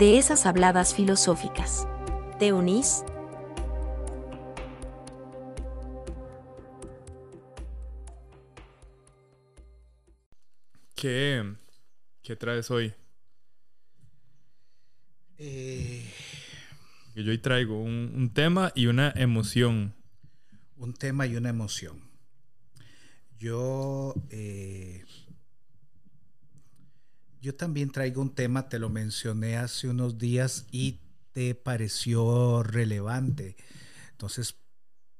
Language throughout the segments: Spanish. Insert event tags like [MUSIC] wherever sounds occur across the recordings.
de esas habladas filosóficas. ¿Te unís? ¿Qué, qué traes hoy? Eh, Que yo hoy traigo un, un tema y una emoción. un tema y una emoción. Yo, eh, yo también traigo un tema, te lo mencioné hace unos días y te pareció relevante. Entonces,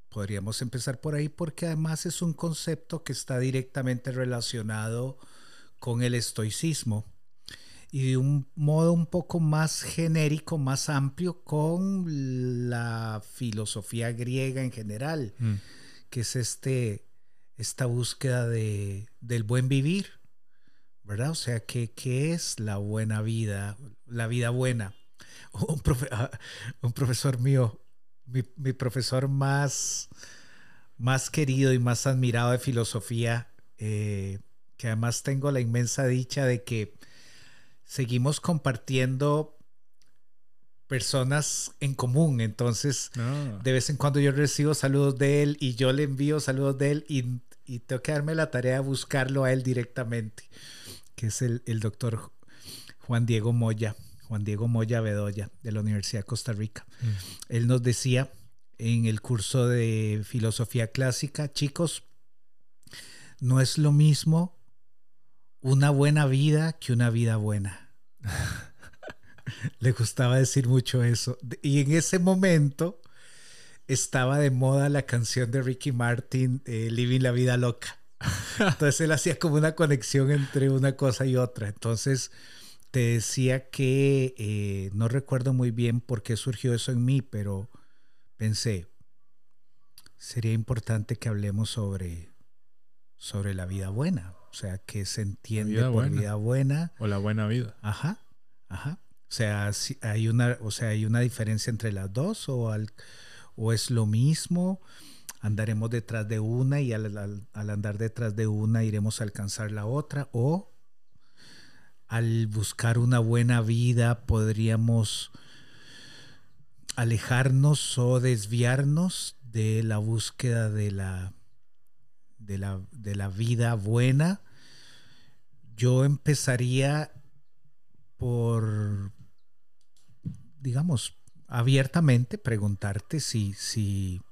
podríamos empezar por ahí porque además es un concepto que está directamente relacionado con el estoicismo y de un modo un poco más genérico, más amplio con la filosofía griega en general, Mm. que es este, esta búsqueda de, del buen vivir, ¿verdad? O sea, ¿qué, qué es la buena vida, la vida buena? [LAUGHS] Un, profe- ah, un profesor mío, mi, mi profesor más, más querido y más admirado de filosofía, eh, que además tengo la inmensa dicha de que seguimos compartiendo personas en común. Entonces, Ah, de vez en cuando yo recibo saludos de él y yo le envío saludos de él y, y tengo que darme la tarea de buscarlo a él directamente, que es el, el doctor Juan Diego Moya, Juan Diego Moya Bedoya de la Universidad de Costa Rica. Él nos decía en el curso de filosofía clásica, chicos, no es lo mismo una buena vida que una vida buena. [LAUGHS] Le gustaba decir mucho eso. Y en ese momento estaba de moda la canción de Ricky Martin, eh, Living la Vida Loca. Entonces él hacía como una conexión entre una cosa y otra. Entonces te decía que eh, no recuerdo muy bien por qué surgió eso en mí, pero pensé, sería importante que hablemos sobre, sobre la vida buena. O sea, que se entiende vida por buena. vida buena. o la buena vida. Ajá, ajá. O sea, si hay una, o sea, hay una diferencia entre las dos o, al- o es lo mismo. Andaremos detrás de una y al, andar detrás de una iremos a alcanzar la otra o al buscar una buena vida podríamos alejarnos o desviarnos de la búsqueda de la, de la, de la vida buena. Yo empezaría por, digamos, abiertamente preguntarte si, si,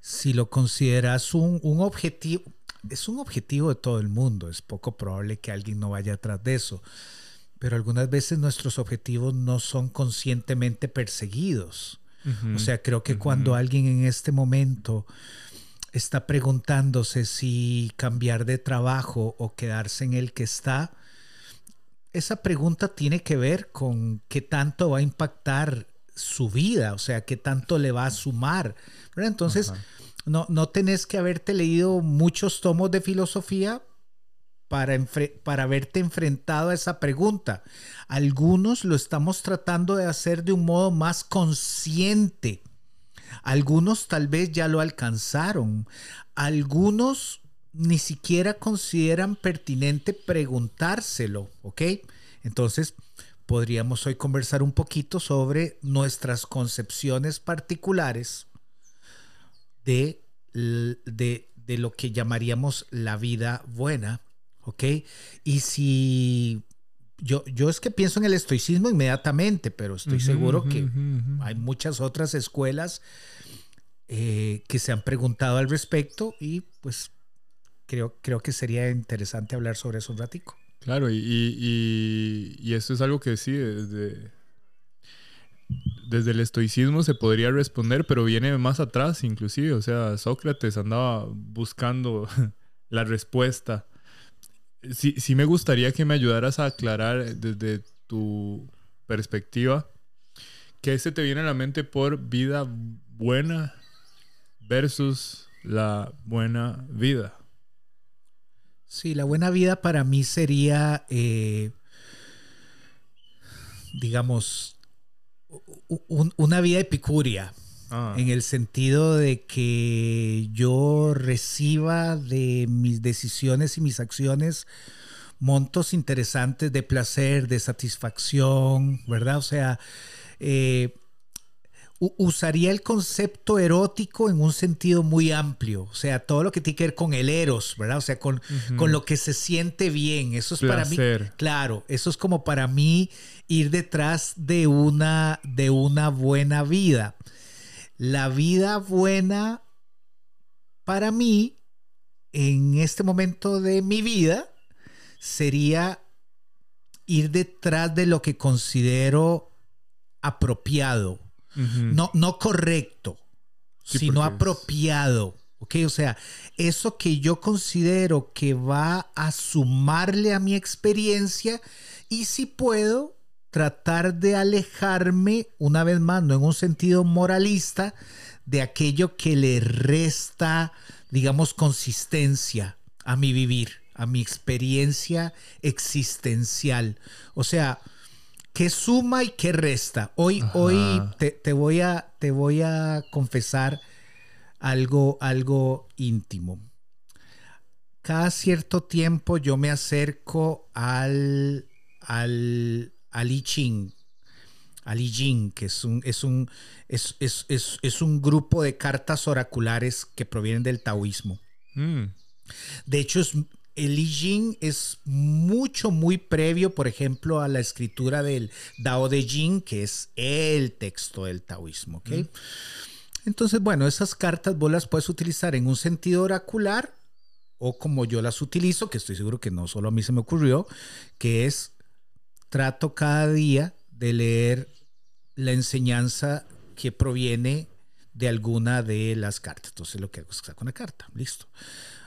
si lo consideras un, un objetivo. Es un objetivo de todo el mundo, es poco probable que alguien no vaya atrás de eso, pero algunas veces nuestros objetivos no son conscientemente perseguidos. O sea, creo que cuando alguien en este momento está preguntándose si cambiar de trabajo o quedarse en el que está, esa pregunta tiene que ver con qué tanto va a impactar su vida, o sea, qué tanto le va a sumar. ¿verdad? Entonces, Ajá. no, no tenés que haberte leído muchos tomos de filosofía para, para haberte enfrentado a esa pregunta. Algunos lo estamos tratando de hacer de un modo más consciente. Algunos tal vez ya lo alcanzaron. Algunos ni siquiera consideran pertinente preguntárselo, ¿ok? Entonces, podríamos hoy conversar un poquito sobre nuestras concepciones particulares de, de, de lo que llamaríamos la vida buena, ¿ok? Y si yo, yo es que pienso en el estoicismo inmediatamente, pero estoy seguro que hay muchas otras escuelas eh, que se han preguntado al respecto y pues creo, creo que sería interesante hablar sobre eso un ratico. Claro, y, y, y- esto es algo que sí, desde, desde el estoicismo se podría responder, pero viene más atrás inclusive. O sea, Sócrates andaba buscando [LAUGHS] la respuesta. Sí, sí me gustaría que me ayudaras a aclarar desde tu perspectiva ¿qué se te viene a la mente por vida buena versus la buena vida? Sí, la buena vida para mí sería, eh, digamos, una vida epicuria. Ah. En el sentido de que yo reciba de mis decisiones y mis acciones montos interesantes de placer, de satisfacción, ¿verdad? O sea, eh, usaría el concepto erótico en un sentido muy amplio, o sea, todo lo que tiene que ver con el eros, ¿verdad? O sea, con, con lo que se siente bien, eso es para mí, claro, eso es como para mí ir detrás de una, de una buena vida. La vida buena para mí, en este momento de mi vida, sería ir detrás de lo que considero apropiado, no, no correcto, sino apropiado. ¿Ok? O sea, eso que yo considero que va a sumarle a mi experiencia y si puedo tratar de alejarme, una vez más, no en un sentido moralista, de aquello que le resta, digamos, consistencia a mi vivir, a mi experiencia existencial. O sea, ¿Qué suma y qué resta? Hoy, hoy te, voy a, te voy a confesar algo, algo íntimo. Cada cierto tiempo yo me acerco al, al, al I Ching, al I Ching, que es un, es, un, es, es, es, un grupo de cartas oraculares que provienen del taoísmo. Mm. De hecho, es, el I Ching es mucho, muy previo, por ejemplo, a la escritura del Dao de Jing, que es el texto del taoísmo. ¿okay? Entonces, bueno, esas cartas vos las puedes utilizar en un sentido oracular o como yo las utilizo, que estoy seguro que no solo a mí se me ocurrió, que es trato cada día de leer la enseñanza que proviene de alguna de las cartas. Entonces lo que hago es saco una carta, listo.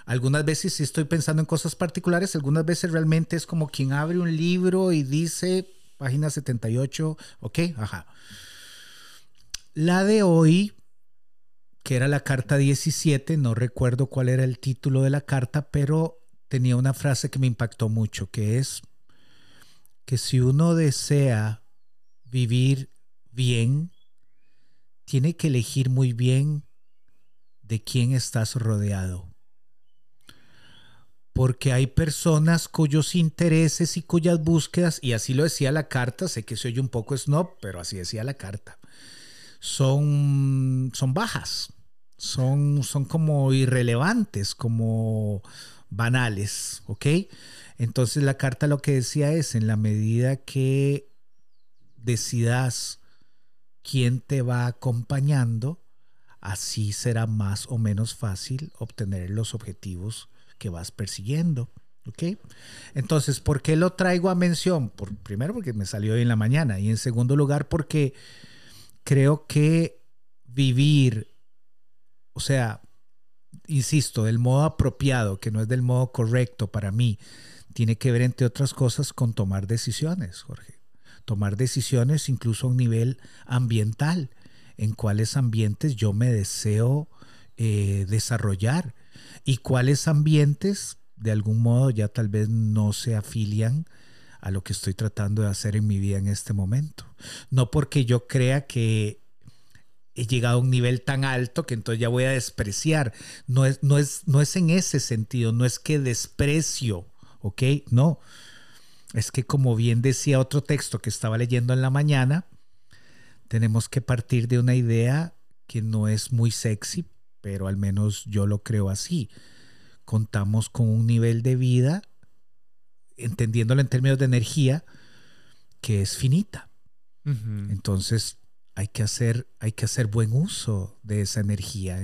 Algunas veces si estoy pensando en cosas particulares, algunas veces realmente es como quien abre un libro y dice, página 78, ok, ajá. La de hoy, que era la carta 17, no recuerdo cuál era el título de la carta, pero tenía una frase que me impactó mucho, que es que si uno desea vivir bien, tiene que elegir muy bien de quién estás rodeado porque hay personas cuyos intereses y cuyas búsquedas, y así lo decía la carta, sé que se oye un poco snob, pero así decía la carta, son, son bajas, son, son como irrelevantes, como banales, ¿ok? Entonces la carta lo que decía es, en la medida que decidas quién te va acompañando, así será más o menos fácil obtener los objetivos que vas persiguiendo. ¿Ok? Entonces, ¿por qué lo traigo a mención? Por, primero, porque me salió hoy en la mañana. Y en segundo lugar, porque creo que vivir, o sea, insisto, del modo apropiado, que no es del modo correcto para mí, tiene que ver, entre otras cosas, con tomar decisiones, Jorge. Tomar decisiones incluso a un nivel ambiental, en cuáles ambientes yo me deseo eh, desarrollar y cuáles ambientes de algún modo ya tal vez no se afilian a lo que estoy tratando de hacer en mi vida en este momento. No porque yo crea que he llegado a un nivel tan alto que entonces ya voy a despreciar. No es, no es, no es en ese sentido, no es que desprecio, ¿ok? No. Es que como bien decía otro texto que estaba leyendo en la mañana, tenemos que partir de una idea que no es muy sexy, pero al menos yo lo creo así. Contamos con un nivel de vida, entendiéndolo en términos de energía, que es finita. Entonces hay que, hacer, hay que hacer buen uso de esa energía.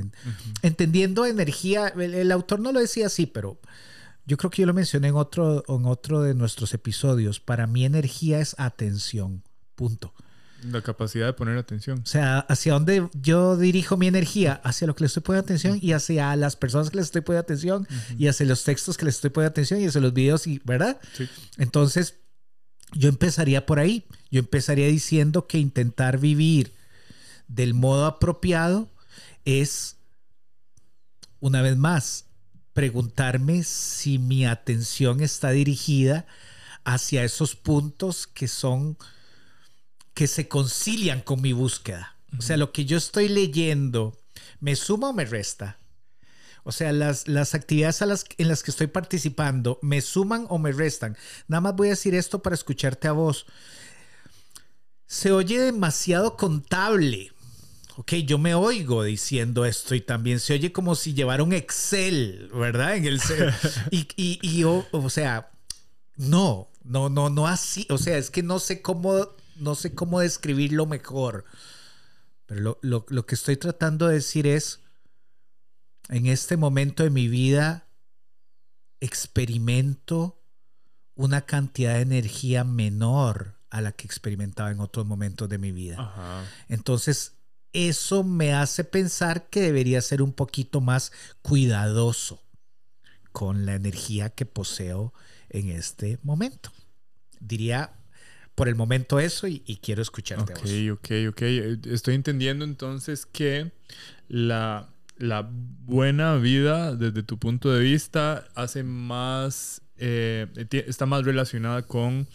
Entendiendo energía, el, autor no lo decía así, pero yo creo que yo lo mencioné en otro, en otro de nuestros episodios. Para mí energía es atención, punto. La capacidad de poner atención. O sea, hacia dónde yo dirijo mi energía, hacia lo que le estoy poniendo atención y hacia las personas que les estoy poniendo atención y hacia los textos que les estoy poniendo atención y hacia los videos, y, ¿verdad? Sí. Entonces, yo empezaría por ahí. Yo empezaría diciendo que intentar vivir del modo apropiado es, una vez más, preguntarme si mi atención está dirigida hacia esos puntos que son, que se concilian con mi búsqueda. O sea, lo que yo estoy leyendo, ¿me suma o me resta? O sea, las, las actividades las, en las que estoy participando, ¿me suman o me restan? Nada más voy a decir esto para escucharte a vos. Se oye demasiado contable. Ok, yo me oigo diciendo esto y también se oye como si llevara un Excel, ¿verdad? En el [LAUGHS] y, y, y yo, o sea, no, no, no, no así. O sea, es que no sé cómo, no sé cómo describirlo mejor. Pero lo, lo, lo que estoy tratando de decir es, en este momento de mi vida experimento una cantidad de energía menor a la que experimentaba en otros momentos de mi vida. Entonces, eso me hace pensar que debería ser un poquito más cuidadoso con la energía que poseo en este momento. Diría por el momento eso y, quiero escucharte. Ok, ok, ok. Estoy entendiendo entonces que la la buena vida, desde tu punto de vista, hace más, eh, está más relacionada con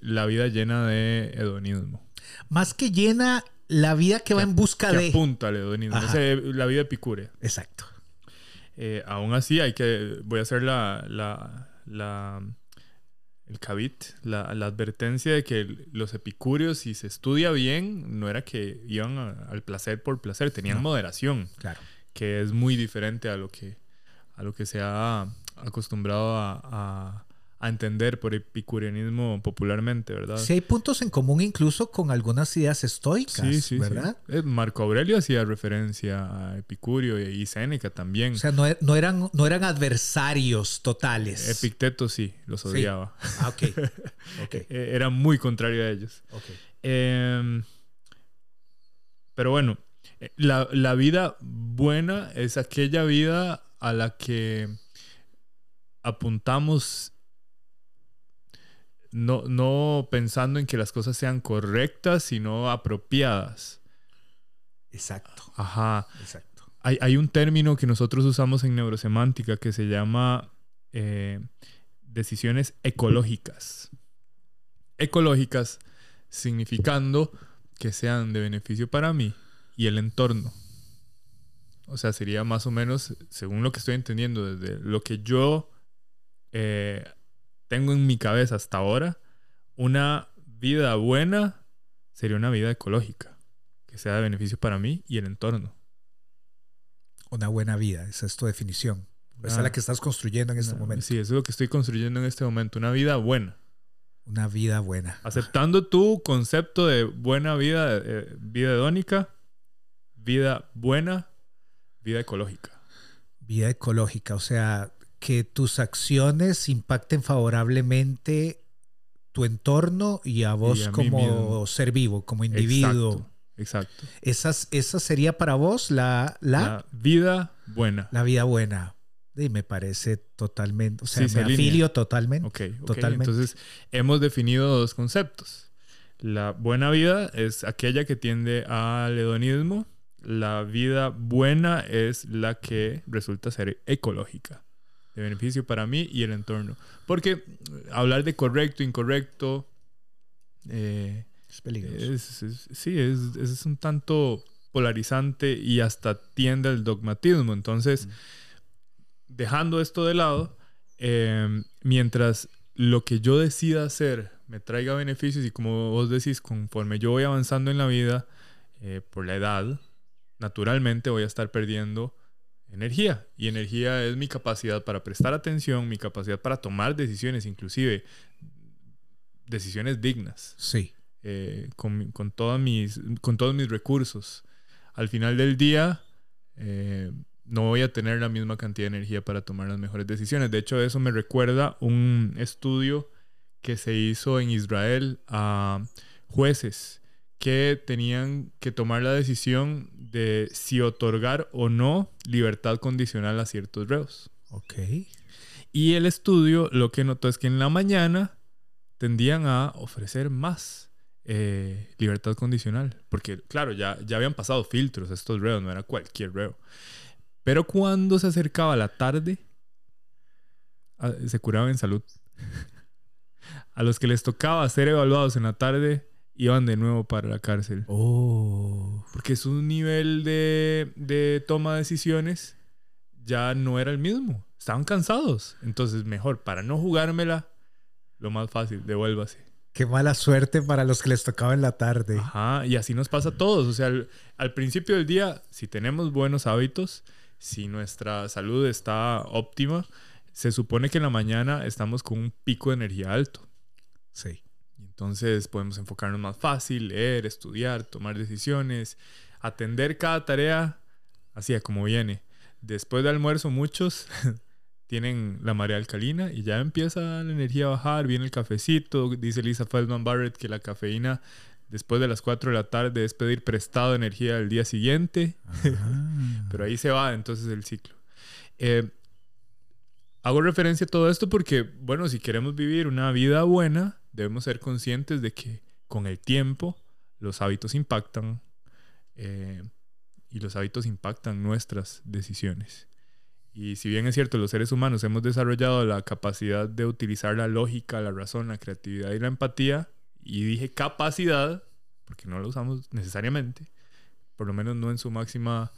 la vida llena de hedonismo. Más que llena, la vida que, va en busca que de... apunta al hedonismo. la vida epicúrea. Exacto. Eh, aún así, hay que... Voy a hacer la... la, la el cabit, la, la, advertencia de que los epicúreos, si se estudia bien, no era que iban al placer por placer, tenían moderación. Claro que es muy diferente a lo que, a lo que se ha acostumbrado a, entender por epicureanismo popularmente, ¿verdad? Sí, hay puntos en común incluso con algunas ideas estoicas, sí, sí, ¿verdad? Eh, Marco Aurelio hacía referencia a Epicurio y Séneca también. O sea, no, no, eran, no eran adversarios totales. Epicteto sí, los odiaba. Ah, ok. [LAUGHS] okay. [LAUGHS] E, era muy contrario a ellos. Okay. Em, pero bueno, la, vida buena es aquella vida a la que apuntamos no, no pensando en que las cosas sean correctas, sino apropiadas. Exacto. Ajá. Exacto. Hay, un término que nosotros usamos en neurosemántica que se llama eh, decisiones ecológicas. Ecológicas significando que sean de beneficio para mí y el entorno. O sea, sería más o menos, según lo que estoy entendiendo, desde lo que yo eh, tengo en mi cabeza hasta ahora, una vida buena sería una vida ecológica, que sea de beneficio para mí y el entorno. Una buena vida, esa es tu definición. esa es la que estás construyendo en este momento. Sí, eso es lo que estoy construyendo en este momento, una vida buena. Una vida buena. Aceptando tu concepto de buena vida, eh, vida hedónica, vida buena, vida ecológica. Vida ecológica, o sea, que tus acciones impacten favorablemente tu entorno y a vos como ser vivo, como individuo. Exacto. Esas, esa sería para vos la, la, vida buena. La vida buena. Y me parece totalmente, o sea, me afilio totalmente. ok, totalmente. Entonces, hemos definido dos conceptos. La buena vida es aquella que tiende al hedonismo la vida buena es la que resulta ser ecológica, de beneficio para mí y el entorno. Porque eh, hablar de correcto, incorrecto, eh, es peligroso. sí, es, un tanto polarizante y hasta tiende al dogmatismo. Entonces, mm. dejando esto de lado, em, mientras lo que yo decida hacer me traiga beneficios y como vos decís, conforme yo voy avanzando en la vida, eh, por la edad, naturalmente voy a estar perdiendo energía. Y energía es mi capacidad para prestar atención, mi capacidad para tomar decisiones, inclusive decisiones dignas. Sí. Eh, con, con, mis, con todos mis recursos. Al final del día, eh, no voy a tener la misma cantidad de energía para tomar las mejores decisiones. De hecho, eso me recuerda un estudio que se hizo en Israel a jueces que tenían que tomar la decisión de si otorgar o no libertad condicional a ciertos reos. Ok. Y el estudio lo que notó es que en la mañana tendían a ofrecer más eh, libertad condicional. Porque, claro, ya, ya habían pasado filtros estos reos, no era cualquier reo. Pero cuando se acercaba la tarde, ah, se curaban en salud. [LAUGHS] a los que les tocaba ser evaluados en la tarde, iban de nuevo para la cárcel. Oh. Porque su nivel de, de toma de decisiones ya no era el mismo. Estaban cansados. Entonces, mejor, para no jugármela, lo más fácil, devuélvase. Qué mala suerte para los que les tocaba en la tarde. Ajá, y así nos pasa a todos. O sea, al, al principio del día, si tenemos buenos hábitos, si nuestra salud está óptima, se supone que en la mañana estamos con un pico de energía alto. Sí. Entonces podemos enfocarnos más fácil, leer, estudiar, tomar decisiones, atender cada tarea así a como viene. Después del almuerzo muchos [LAUGHS] tienen la marea alcalina y ya empieza la energía a bajar, viene el cafecito, dice Lisa Feldman Barrett que la cafeína después de las 4 de la tarde es pedir prestado energía al día siguiente, [LAUGHS] pero ahí se va entonces el ciclo. Eh, hago referencia a todo esto porque, bueno, si queremos vivir una vida buena, debemos ser conscientes de que con el tiempo los hábitos impactan eh, y los hábitos impactan nuestras decisiones. Y si bien es cierto, los seres humanos hemos desarrollado la capacidad de utilizar la lógica, la razón, la creatividad y la empatía, y dije capacidad, porque no lo usamos necesariamente, por lo menos no en su máxima,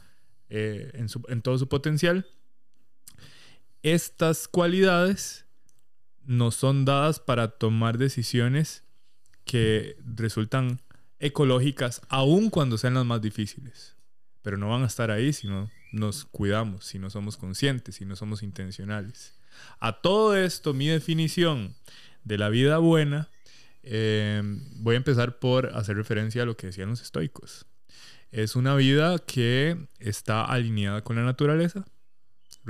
eh, en, su, en todo su potencial, estas cualidades nos son dadas para tomar decisiones que resultan ecológicas aun cuando sean las más difíciles. Pero no van a estar ahí si no nos cuidamos, si no somos conscientes, si no somos intencionales. A todo esto, mi definición de la vida buena, eh, voy a empezar por hacer referencia a lo que decían los estoicos. Es una vida que está alineada con la naturaleza,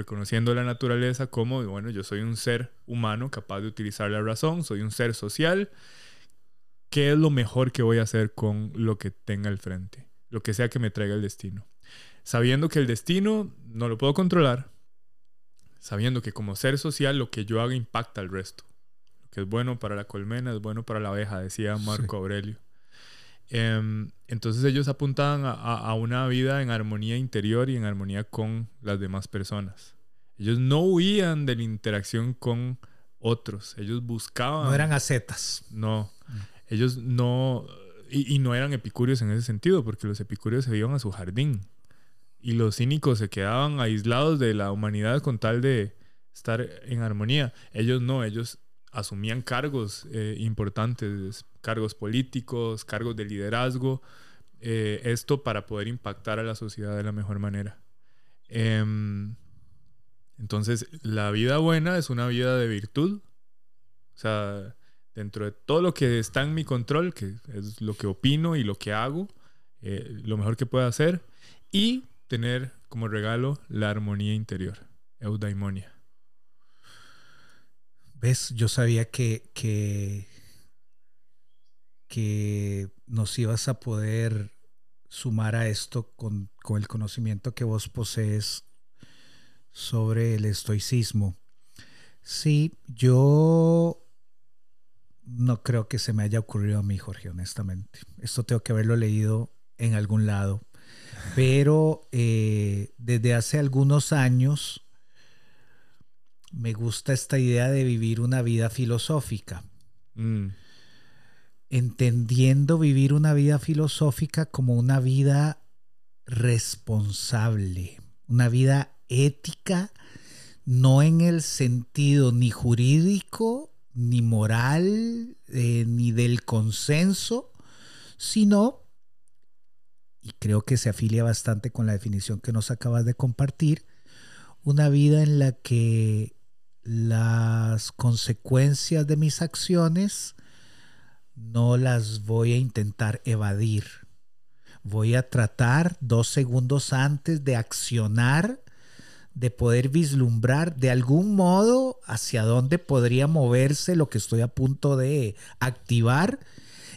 reconociendo la naturaleza como, bueno, yo soy un ser humano capaz de utilizar la razón, soy un ser social, ¿qué es lo mejor que voy a hacer con lo que tenga al frente? Lo que sea que me traiga el destino. Sabiendo que el destino no lo puedo controlar, sabiendo que como ser social lo que yo haga impacta al resto. Lo que es bueno para la colmena es bueno para la abeja, decía Marco Aurelio. Em, entonces ellos apuntaban a, una vida en armonía interior y en armonía con las demás personas. Ellos no huían de la interacción con otros. Ellos buscaban... No eran acetas. No. Ellos no... Y, y, no eran epicúreos en ese sentido, porque los epicúreos se iban a su jardín. Y los cínicos se quedaban aislados de la humanidad con tal de estar en armonía. Ellos no, ellos asumían cargos eh, importantes, cargos políticos, cargos de liderazgo, eh, esto para poder impactar a la sociedad de la mejor manera. Em, entonces, la vida buena es una vida de virtud. O sea, dentro de todo lo que está en mi control, que es lo que opino y lo que hago, eh, lo mejor que puedo hacer, y tener como regalo la armonía interior, eudaimonia. ¿Ves? Yo sabía que, que, nos ibas a poder sumar a esto con, con, el conocimiento que vos posees sobre el estoicismo. Sí, yo no creo que se me haya ocurrido a mí, Jorge, honestamente. Esto tengo que haberlo leído en algún lado. Pero eh, desde hace algunos años me gusta esta idea de vivir una vida filosófica. Mm. Entendiendo vivir una vida filosófica como una vida responsable, una vida ética, no en el sentido ni jurídico, ni moral, eh, ni del consenso, sino, y creo que se afilia bastante con la definición que nos acabas de compartir, una vida en la que las consecuencias de mis acciones no las voy a intentar evadir. Voy a tratar dos segundos antes de accionar, de poder vislumbrar de algún modo hacia dónde podría moverse lo que estoy a punto de activar.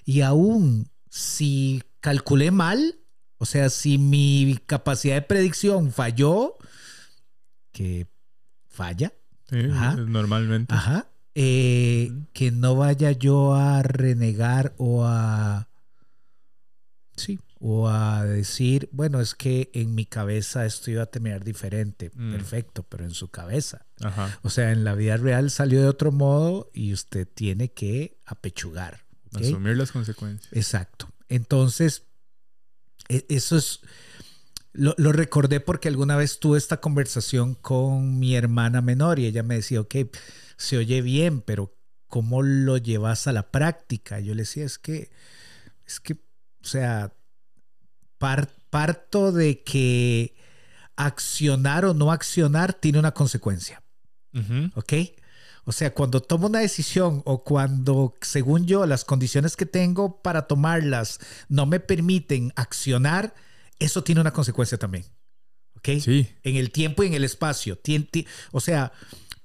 Y aún si calculé mal, o sea, si mi capacidad de predicción falló, que falla, normalmente. Ajá. eh, que no vaya yo a renegar o a... Sí, o a decir, bueno, es que en mi cabeza esto iba a terminar diferente. Mm. Perfecto, pero en su cabeza. Ajá. O sea, en la vida real salió de otro modo y usted tiene que apechugar. Asumir las consecuencias. Exacto. Entonces, e- eso es... Lo, lo recordé porque alguna vez tuve esta conversación con mi hermana menor y ella me decía, ok, se oye bien, pero ¿cómo lo llevas a la práctica? Yo le decía, es que, es que, o sea, par- parto de que accionar o no accionar tiene una consecuencia. Ujú. ¿ok? O sea, cuando tomo una decisión o cuando, según yo, las condiciones que tengo para tomarlas no me permiten accionar, eso tiene una consecuencia también, ¿ok? Sí. En el tiempo y en el espacio. O sea,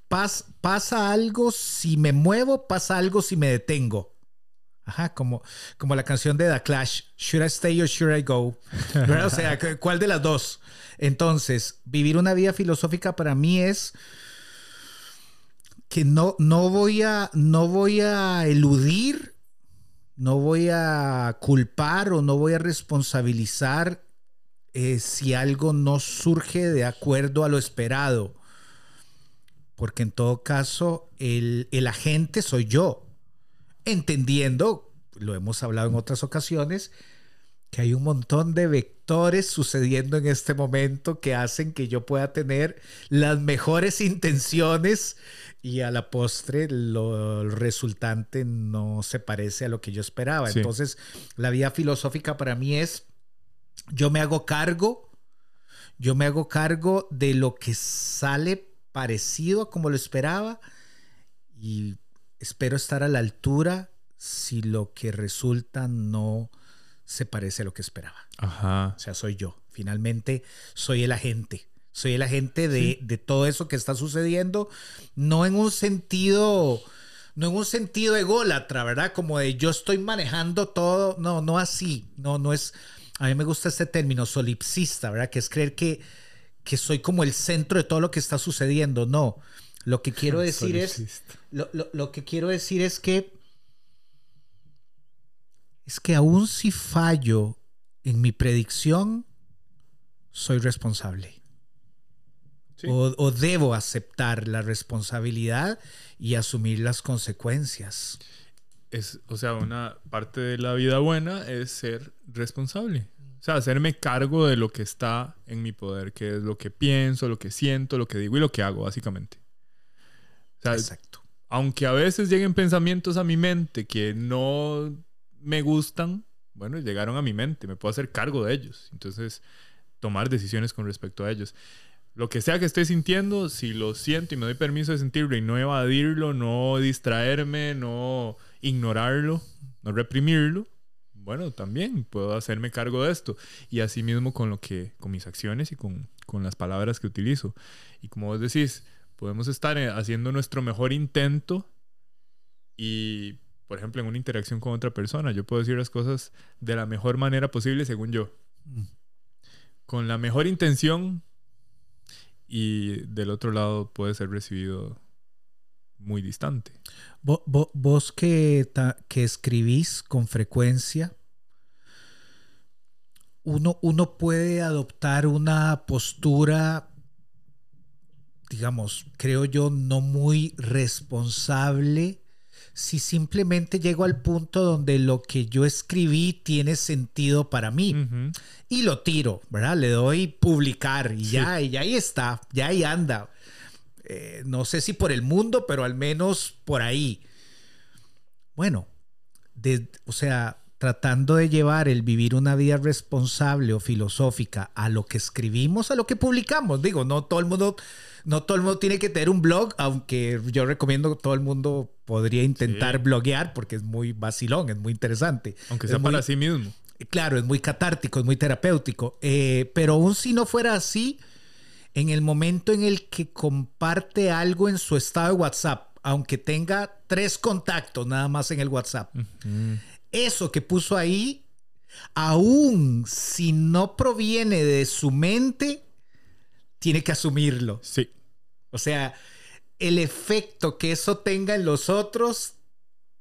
pas- pasa algo si me muevo, pasa algo si me detengo. Ajá, como, como la canción de The Clash, Should I Stay or Should I Go? [LAUGHS] ¿Verdad? O sea, ¿cu- ¿cuál de las dos? Entonces, vivir una vida filosófica para mí es que no, no, voy a, no voy a eludir, no voy a culpar o no voy a responsabilizar eh, si algo no surge de acuerdo a lo esperado. Porque en todo caso, el, el agente soy yo. Entendiendo, lo hemos hablado en otras ocasiones, que hay un montón de vectores sucediendo en este momento que hacen que yo pueda tener las mejores intenciones y a la postre lo resultante no se parece a lo que yo esperaba. Sí. Entonces, la vida filosófica para mí es, yo me hago cargo, yo me hago cargo de lo que sale parecido a como lo esperaba y espero estar a la altura si lo que resulta no se parece a lo que esperaba. Ajá. O sea, soy yo. Finalmente, soy el agente. Soy el agente de, de todo eso que está sucediendo, no en un sentido, no en un sentido ególatra, ¿verdad? Como de yo estoy manejando todo. No, no así. No, no es. A mí me gusta este término solipsista, ¿verdad? Que es creer que, que soy como el centro de todo lo que está sucediendo. No. Lo que quiero [LAUGHS] decir es. Lo, lo- lo que quiero decir es que es que aún si fallo en mi predicción, soy responsable. Sí. O, o debo aceptar la responsabilidad y asumir las consecuencias. Es, o sea, una parte de la vida buena es ser responsable. O sea, hacerme cargo de lo que está en mi poder, que es lo que pienso, lo que siento, lo que digo y lo que hago, básicamente. O sea, Exacto. aunque a veces lleguen pensamientos a mi mente que no me gustan, bueno, llegaron a mi mente, me puedo hacer cargo de ellos. Entonces, tomar decisiones con respecto a ellos. Lo que sea que esté sintiendo, si lo siento y me doy permiso de sentirlo y no evadirlo, no distraerme, no ignorarlo, no reprimirlo, bueno, también puedo hacerme cargo de esto. Y así mismo con lo que, con mis acciones y con, con las palabras que utilizo. Y como vos decís, podemos estar eh, haciendo nuestro mejor intento y, por ejemplo, en una interacción con otra persona, yo puedo decir las cosas de la mejor manera posible según yo. Mm. Con la mejor intención y del otro lado puede ser recibido muy distante. Vo- vo- Vos, que, ta- que escribís con frecuencia, uno, uno puede adoptar una postura, digamos, creo yo, no muy responsable si simplemente llego al punto donde lo que yo escribí tiene sentido para mí y lo tiro, ¿verdad? Le doy publicar y Sí. ya, y ahí está, ya ahí anda. Eh, no sé si por el mundo, pero al menos por ahí. Bueno, de- o sea, tratando de llevar el vivir una vida responsable o filosófica a lo que escribimos, a lo que publicamos. Digo, no todo el mundo, no todo el mundo tiene que tener un blog, aunque yo recomiendo que todo el mundo podría intentar Sí. bloguear porque es muy vacilón, es muy interesante. Aunque Es sea muy- para sí mismo. Claro, es muy catártico, es muy terapéutico. Eh, pero aún si no fuera así, en el momento en el que comparte algo en su estado de WhatsApp, aunque tenga tres contactos nada más en el WhatsApp, eso que puso ahí, aún si no proviene de su mente, tiene que asumirlo. Sí. O sea, el efecto que eso tenga en los otros,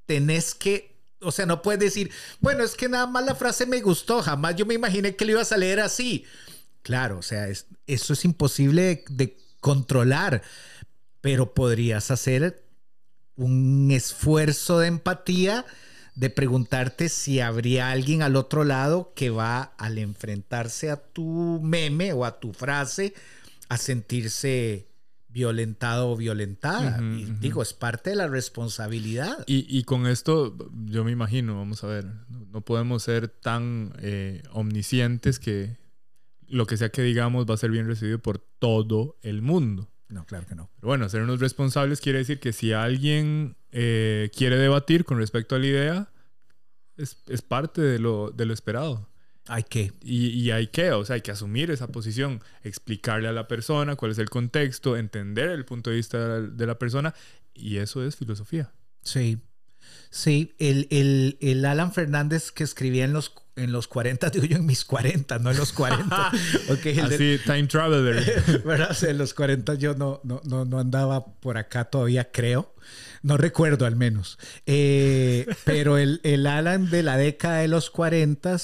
tenés que o sea, no puedes decir, bueno, es que nada más la frase me gustó, jamás yo me imaginé que lo ibas a leer así. Claro, o sea, eso es imposible de, controlar, pero podrías hacer un esfuerzo de empatía de preguntarte si habría alguien al otro lado que va al enfrentarse a tu meme o a tu frase a sentirse violentado o violentada. y digo, es parte de la responsabilidad. Y, con esto, yo me imagino, vamos a ver, no podemos ser tan eh, omniscientes que lo que sea que digamos va a ser bien recibido por todo el mundo. No, claro que no. Pero bueno, ser unos responsables quiere decir que si alguien eh, quiere debatir con respecto a la idea, es, es parte de lo, de lo esperado. Hay que. Y, hay que, o sea, hay que asumir esa posición, explicarle a la persona cuál es el contexto, entender el punto de vista de la persona, y eso es filosofía. Sí. Sí, el, el, el Alan Fernández que escribía en los, en los 40, [LAUGHS] digo yo en mis 40, no en los 40. [LAUGHS] okay, Así, time traveler. [LAUGHS] ¿Verdad? en los 40 yo no, no, no, no, andaba por acá todavía, creo. No recuerdo al menos. Eh, pero el, el Alan de la década de los 40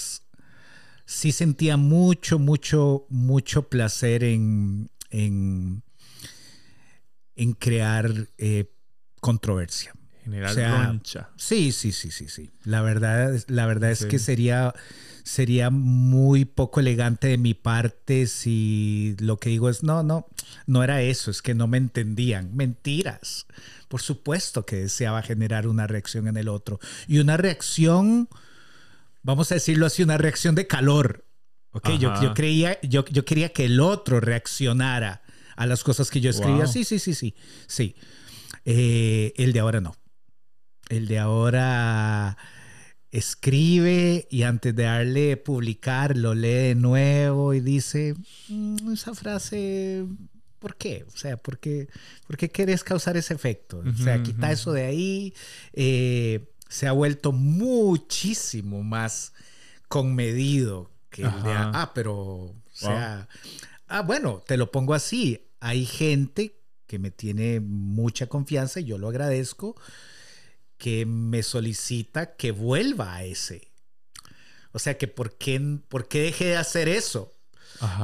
sí sentía mucho, mucho, mucho placer en, en, en crear eh, controversia. General Sí, sí, sí, sí, sí. La verdad, la verdad es que sería, sería muy poco elegante de mi parte si lo que digo es, no, no, no era eso, es que no me entendían. Mentiras. Por supuesto que deseaba generar una reacción en el otro. Y una reacción vamos a decirlo así, una reacción de calor. Ok, yo, yo, creía, yo, yo, quería que el otro reaccionara a las cosas que yo escribía. Sí, sí, sí, sí, sí. Eh, el de ahora no. El de ahora escribe y antes de darle publicar lo lee de nuevo y dice mm, esa frase ¿por qué? O sea, ¿por qué, ¿por qué querés causar ese efecto? o sea, quita eso de ahí. Eh, se ha vuelto muchísimo más conmedido que el de, ah, pero, o sea, ah, bueno, te lo pongo así, hay gente que me tiene mucha confianza y yo lo agradezco, que me solicita que vuelva a ese. O sea, que por qué, por qué dejé de hacer eso.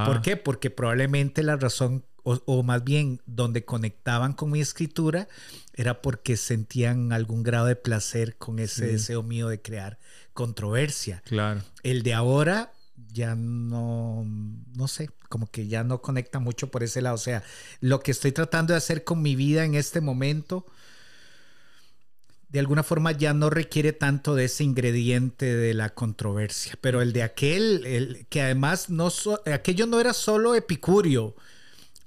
¿Por qué? Porque probablemente la razón o, más bien donde conectaban con mi escritura, era porque sentían algún grado de placer con ese deseo mío de crear controversia. Claro. El de ahora ya no, no sé, como que ya no conecta mucho por ese lado. O sea, lo que estoy tratando de hacer con mi vida en este momento, de alguna forma ya no requiere tanto de ese ingrediente de la controversia. Pero el de aquel, el, que además no, aquello no era solo epicurio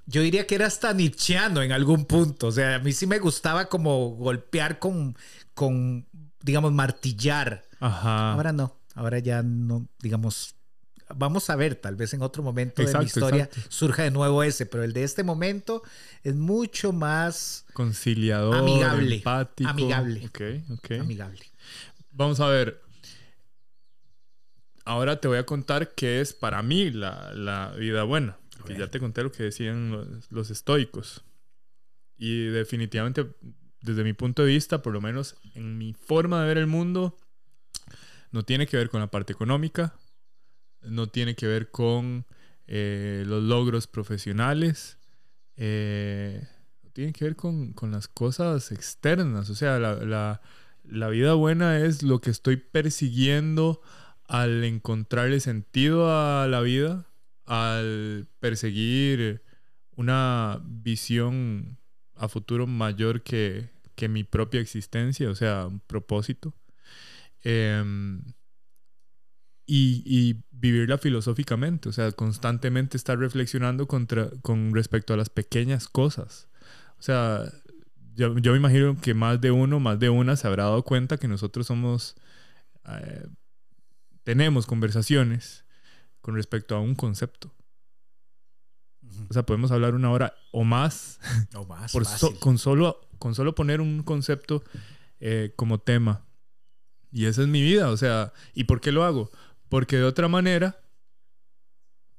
yo diría que era hasta nichiano en algún punto. O sea, a mí sí me gustaba como golpear con, con digamos, martillar. Ajá. Ahora no, ahora ya no, digamos, vamos a ver, tal vez en otro momento de mi historia surja de nuevo ese, pero el de este momento es mucho más conciliador, amigable, empático. amigable, okay, okay. amigable. Vamos a ver. Ahora te voy a contar qué es para mí la, la vida buena ya te conté lo que decían los, estoicos. Y definitivamente, desde mi punto de vista, por lo menos en mi forma de ver el mundo, no tiene que ver con la parte económica, no tiene que ver con eh, los logros profesionales, eh, tiene que ver con, las cosas externas. O sea, la, la, vida buena es lo que estoy persiguiendo al encontrarle sentido a la vida al perseguir una visión a futuro mayor que, mi propia existencia, o sea, un propósito. Em, y, vivirla filosóficamente, o sea, constantemente estar reflexionando contra, con respecto a las pequeñas cosas. O sea, yo, me imagino que más de uno, más de una se habrá dado cuenta que nosotros somos, eh, tenemos conversaciones con respecto a un concepto. O sea, podemos hablar una hora o más. O más. con, solo, con solo poner un concepto eh, como tema. Y esa es mi vida. O sea, ¿y por qué lo hago? Porque de otra manera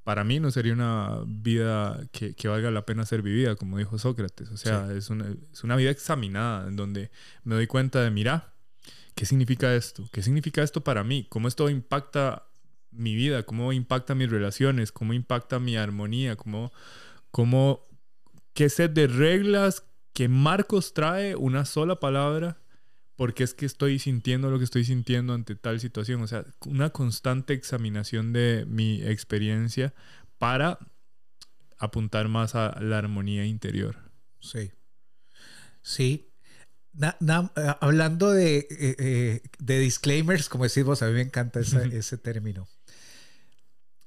para mí no sería una vida que, valga la pena ser vivida, como dijo Sócrates. O sea, es, una, es una vida examinada en donde me doy cuenta de, mira, ¿qué significa esto? ¿Qué significa esto para mí? ¿Cómo esto impacta mi vida? ¿Cómo impacta mis relaciones? ¿Cómo impacta mi armonía? ¿Cómo, cómo, qué set de reglas, qué marcos trae una sola palabra? Porque es que estoy sintiendo lo que estoy sintiendo ante tal situación. O sea, una constante examinación de mi experiencia para apuntar más a la armonía interior. Sí. Sí. Eh, hablando de, eh, eh, de, disclaimers, como decimos, a mí me encanta ese término.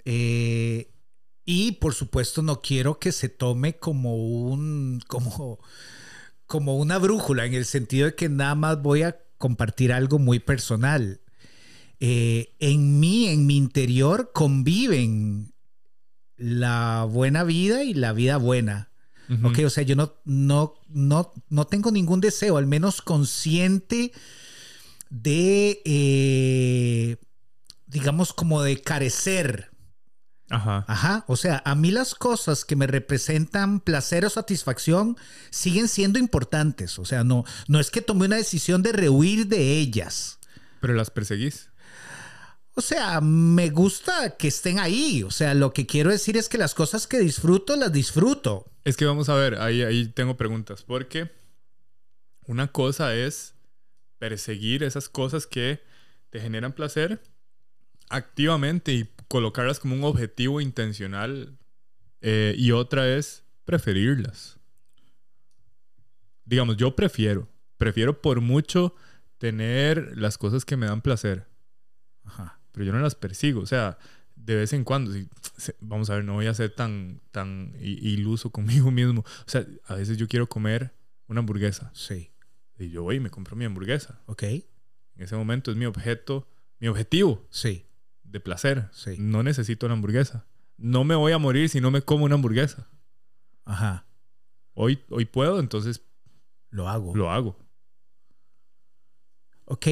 y por supuesto no quiero que se tome como un, como, como una brújula, en el sentido de que nada más voy a compartir algo muy personal. en mí, en mi interior, conviven la buena vida y la vida buena. Ok, o sea, yo no, no, no, no tengo ningún deseo, al menos consciente de, eh, digamos, como de carecer. Ajá. Ajá. O sea, a mí las cosas que me representan placer o satisfacción siguen siendo importantes. O sea, no, no es que tomé una decisión de rehuir de ellas. Pero las perseguís. O sea, me gusta que estén ahí. O sea, lo que quiero decir es que las cosas que disfruto, las disfruto. Es que vamos a ver, ahí, ahí tengo preguntas. Porque una cosa es perseguir esas cosas que te generan placer activamente y colocarlas como un objetivo intencional. Eh, y otra es preferirlas. Digamos, yo prefiero, prefiero por mucho tener las cosas que me dan placer. Ajá pero yo no las persigo. O sea, de vez en cuando, vamos a ver, no voy a ser tan, tan iluso conmigo [LAUGHS] mismo. O sea, a veces yo quiero comer una hamburguesa. Sí. Y yo voy y me compro mi hamburguesa. Ok. En ese momento es mi objeto, mi objetivo. Sí. De placer. Sí. No necesito la hamburguesa. No me voy a morir si no me como una hamburguesa. Ajá. Hoy, hoy puedo, entonces. Lo hago. Lo hago. Ok.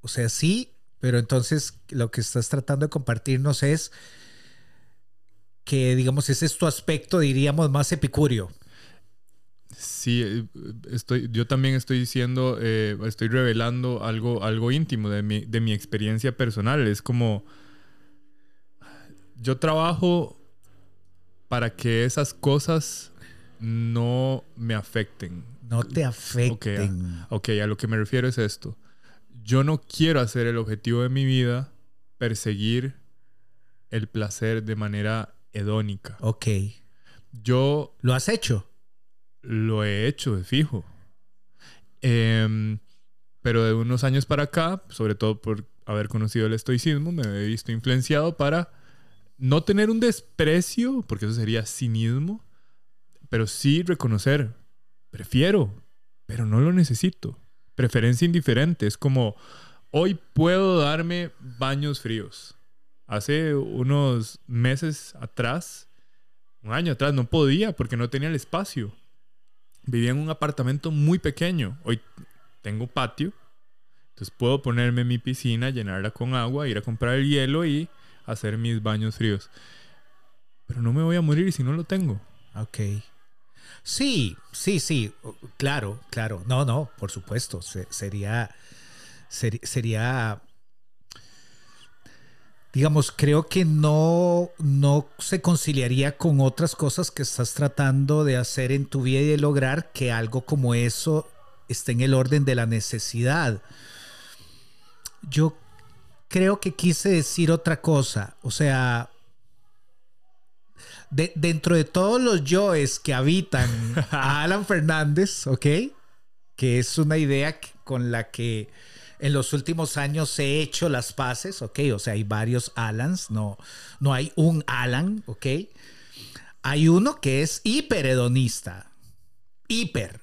O sea, sí, pero entonces lo que estás tratando de compartirnos es que, digamos, ese es tu aspecto, diríamos, más epicúreo. Sí, eh, estoy, yo también estoy diciendo, eh, estoy revelando algo, algo íntimo de mi, de mi experiencia personal. Es como, yo trabajo para que esas cosas no me afecten. No te afecten. ok, a lo que me refiero es esto yo no quiero hacer el objetivo de mi vida perseguir el placer de manera hedónica. Ok. Yo... ¿Lo has hecho? Lo he hecho, de fijo. Em, pero de unos años para acá, sobre todo por haber conocido el estoicismo, me he visto influenciado para no tener un desprecio, porque eso sería cinismo, pero sí reconocer, prefiero, pero no lo necesito preferencia indiferente. Es como, hoy puedo darme baños fríos. Hace unos meses atrás, un año atrás, no podía porque no tenía el espacio. Vivía en un apartamento muy pequeño. Hoy tengo patio. Entonces puedo ponerme mi piscina, llenarla con agua, ir a comprar el hielo y hacer mis baños fríos. Pero no me voy a morir si no lo tengo. Ok. Sí, sí, sí, claro, claro. No, no, por supuesto. sería, sería, digamos, creo que no, no se conciliaría con otras cosas que estás tratando de hacer en tu vida y de lograr que algo como eso esté en el orden de la necesidad. Yo creo que quise decir otra cosa. O sea, dentro de todos los yoes que habitan [LAUGHS] a Alan Fernández, ¿ok? Que es una idea con la que en los últimos años he hecho las paces, ¿ok? O sea, hay varios Alans, no, no hay un Alan, ¿ok? Hay uno que es hiperhedonista, hiper,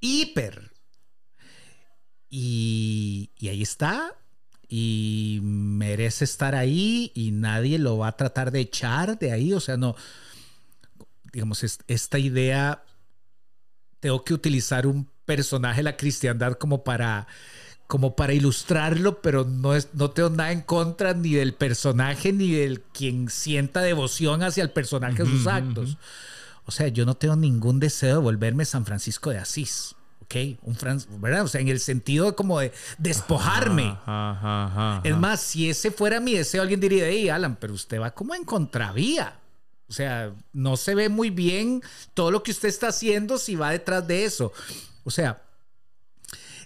hiper. Y, y ahí está, y merece estar ahí y nadie lo va a tratar de echar de ahí. O sea, no, digamos, esta idea, tengo que utilizar un personaje de la cristiandad como para como para ilustrarlo, pero no, es, no tengo nada en contra ni del personaje ni del quien sienta devoción hacia el personaje o sus actos. O sea, yo no tengo ningún deseo de volverme San Francisco de Asís. ¿ok? Un ¿verdad? O sea, en el sentido como de despojarme. es más, si ese fuera mi deseo, alguien diría, hey, Alan, pero usted va como en contravía. O sea, no se ve muy bien todo lo que usted está haciendo si va detrás de eso. O sea,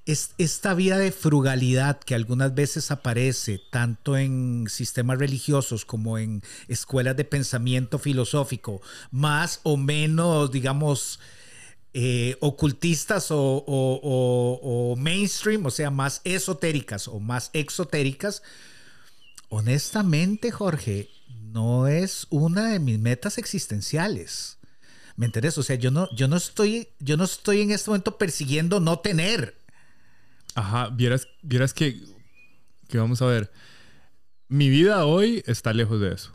es esta vida de frugalidad que algunas veces aparece tanto en sistemas religiosos como en escuelas de pensamiento filosófico, más o menos, digamos, eh, ocultistas o, mainstream, o sea, más esotéricas o más exotéricas, honestamente, Jorge, no es una de mis metas existenciales. ¿Me entiendes? O sea, yo no, yo no estoy, yo no estoy en este momento persiguiendo no tener. Ajá, vieras, vieras que, que vamos a ver. Mi vida hoy está lejos de eso.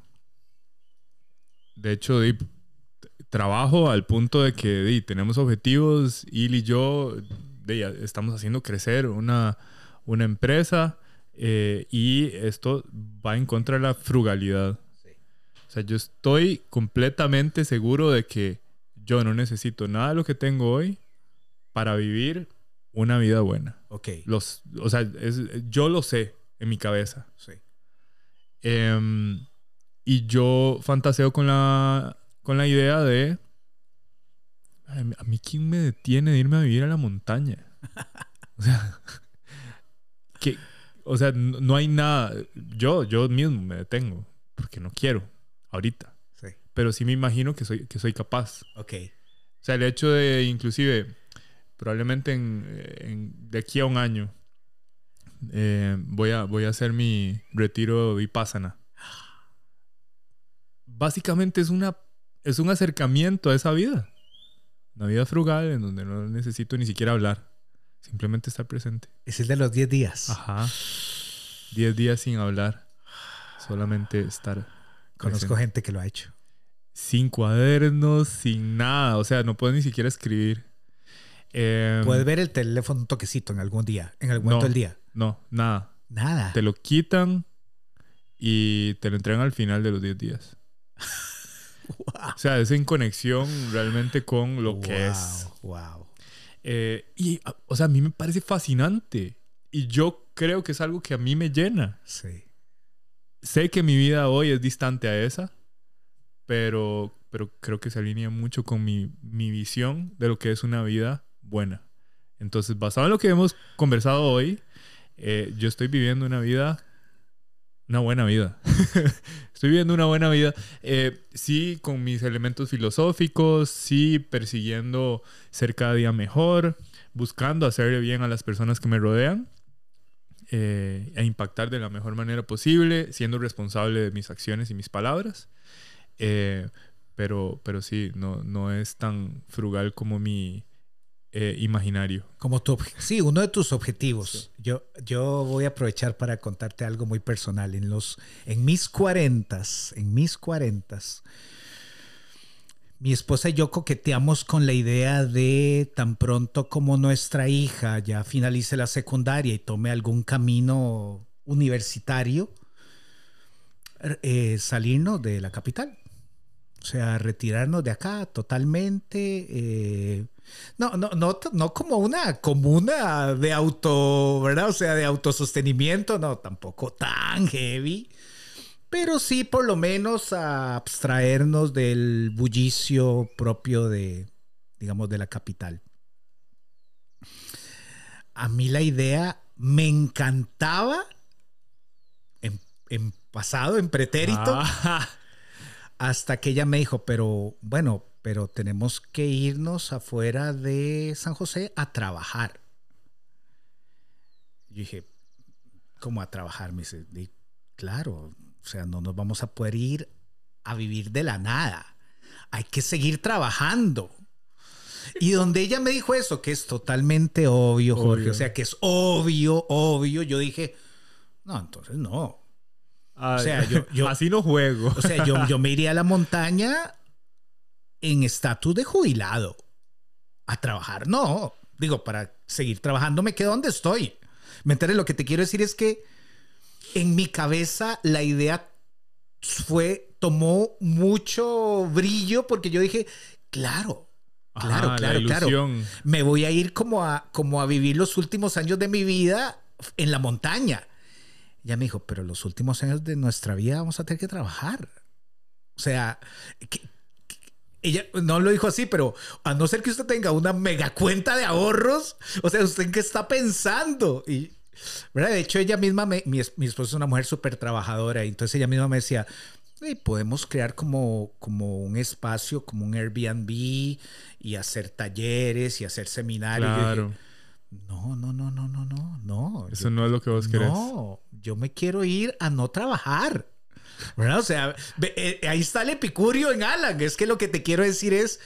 De hecho, trabajo al punto de que tenemos objetivos. Il y yo estamos haciendo crecer una, una empresa eh, y esto va en contra de la frugalidad. O sea, yo estoy completamente seguro de que yo no necesito nada de lo que tengo hoy para vivir una vida buena. Ok. Los, o sea, yo lo sé en mi cabeza. Sí. Em, y yo fantaseo con la, con la idea de... A mí, ¿quién me detiene de irme a vivir a la montaña? [LAUGHS] o sea, que, o sea, no, hay nada. Yo, yo mismo me detengo porque no quiero ahorita. Sí. Pero sí me imagino que soy, que soy capaz. Ok. O sea, el hecho de inclusive probablemente en, de aquí a un año eh, voy, a, voy a hacer mi retiro vipassana. Básicamente es, una, es un acercamiento a esa vida. Una vida frugal en donde no necesito ni siquiera hablar. Simplemente estar presente. Es el de los 10 días. Ajá. 10 días sin hablar. Solamente estar. Conozco gente que lo ha hecho. Sin cuadernos, sin nada. O sea, no puedo ni siquiera escribir. Em, Puedes ver el teléfono un toquecito en algún día, en algún momento del día. No, nada. Nada. Te lo quitan y te lo entregan al final de los 10 días. [LAUGHS] O sea, es en conexión realmente con lo que es. Wow. Eh, y, o sea, a mí me parece fascinante. Y yo creo que es algo que a mí me llena. Sí. Sé que mi vida hoy es distante a esa, pero, pero creo que se alinea mucho con mi, mi visión de lo que es una vida buena. Entonces, basado en lo que hemos conversado hoy, eh, yo estoy viviendo una vida, una buena vida. [LAUGHS] estoy viviendo una buena vida. Eh, sí, con mis elementos filosóficos, sí, persiguiendo ser cada día mejor, buscando hacerle bien a las personas que me rodean. Eh, e impactar de la mejor manera posible, siendo responsable de mis acciones y mis palabras. pero, pero sí, no, no es tan frugal como mi, eh, imaginario. Como tu sí, uno de tus objetivos. Yo, yo voy a aprovechar para contarte algo muy personal. En los, en mis cuarentas, en mis cuarentas, mi esposa y yo coqueteamos con la idea de tan pronto como nuestra hija ya finalice la secundaria y tome algún camino universitario, eh, salirnos de la capital. O sea, retirarnos de acá totalmente. Eh, no, no, no, no como una comuna de auto, ¿verdad? O sea, de autosostenimiento, no, tampoco tan heavy. Pero sí, por lo menos, a abstraernos del bullicio propio de, digamos, de la capital. A mí la idea me encantaba en, pasado, en pretérito. Ah. Hasta que ella me dijo, pero bueno, pero tenemos que irnos afuera de San José a trabajar. Yo dije, ¿cómo a trabajar? Me dice, claro, o sea, no nos vamos a poder ir a vivir de la nada. Hay que seguir trabajando. Y donde ella me dijo eso, que es totalmente obvio, Jorge, o sea, que es obvio, obvio, yo dije, no, entonces no o sea, yo, [LAUGHS] así no juego. O sea, yo, yo me iría a la montaña en estatus de jubilado. A trabajar, no. Digo, para seguir trabajando me quedo donde estoy. ¿Me entiendes? Lo que te quiero decir es que en mi cabeza la idea fue, tomó mucho brillo porque yo dije, claro, claro, Ajá, claro, claro. Me voy a ir como a, como a vivir los últimos años de mi vida en la montaña. Ella me dijo, pero los últimos años de nuestra vida vamos a tener que trabajar. O sea, ella no lo dijo así, pero a no ser que usted tenga una mega cuenta de ahorros, o sea, ¿usted en qué está pensando? Y, ¿verdad? De hecho, ella misma, me- mi, mi esposa es una mujer súper trabajadora, y entonces ella misma me decía, "Ey, podemos crear como, como un espacio, como un Airbnb, y hacer talleres y hacer seminarios. Dije, Claro. no, no, no, no, no, no, no. Eso Yo- no es lo que vos querés. no, yo me quiero ir a no trabajar. ¿Verdad? O sea, eh, ahí está el epicurio en Alan. Es que lo que te quiero decir es,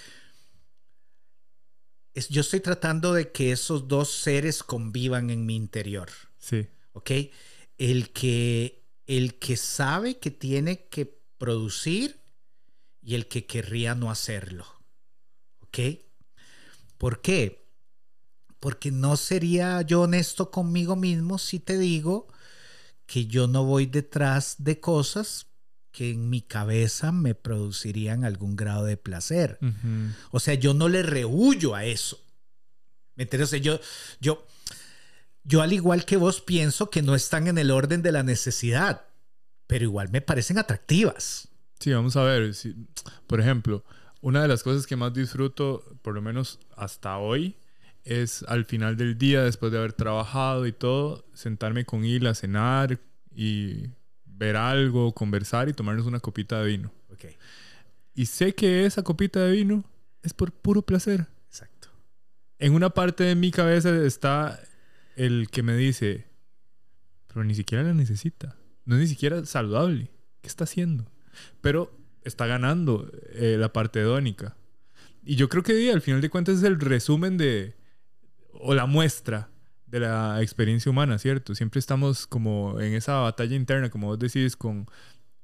es, yo estoy tratando de que esos dos seres convivan en mi interior. Sí. ¿Ok? El que, el que sabe que tiene que producir y el que querría no hacerlo. ¿Ok? ¿Por qué? Porque no sería yo honesto conmigo mismo si te digo que yo no voy detrás de cosas que en mi cabeza me producirían algún grado de placer. O sea, yo no le rehuyo a eso. ¿Me entiendes? O sea, yo, yo, yo al igual que vos pienso que no están en el orden de la necesidad, pero igual me parecen atractivas. Sí, vamos a ver. si- por ejemplo, una de las cosas que más disfruto, por lo menos hasta hoy, es al final del día, después de haber trabajado y todo, sentarme con él a cenar y ver algo, conversar y tomarnos una copita de vino. Y sé que esa copita de vino es por puro placer. exacto. En una parte de mi cabeza está el que me dice, pero ni siquiera la necesita. No es ni siquiera saludable. ¿Qué está haciendo? Pero está ganando eh, la parte hedónica. Y yo creo que al final de cuentas es el resumen de, o la muestra de la experiencia humana, ¿cierto? Siempre estamos como en esa batalla interna, como vos decís, con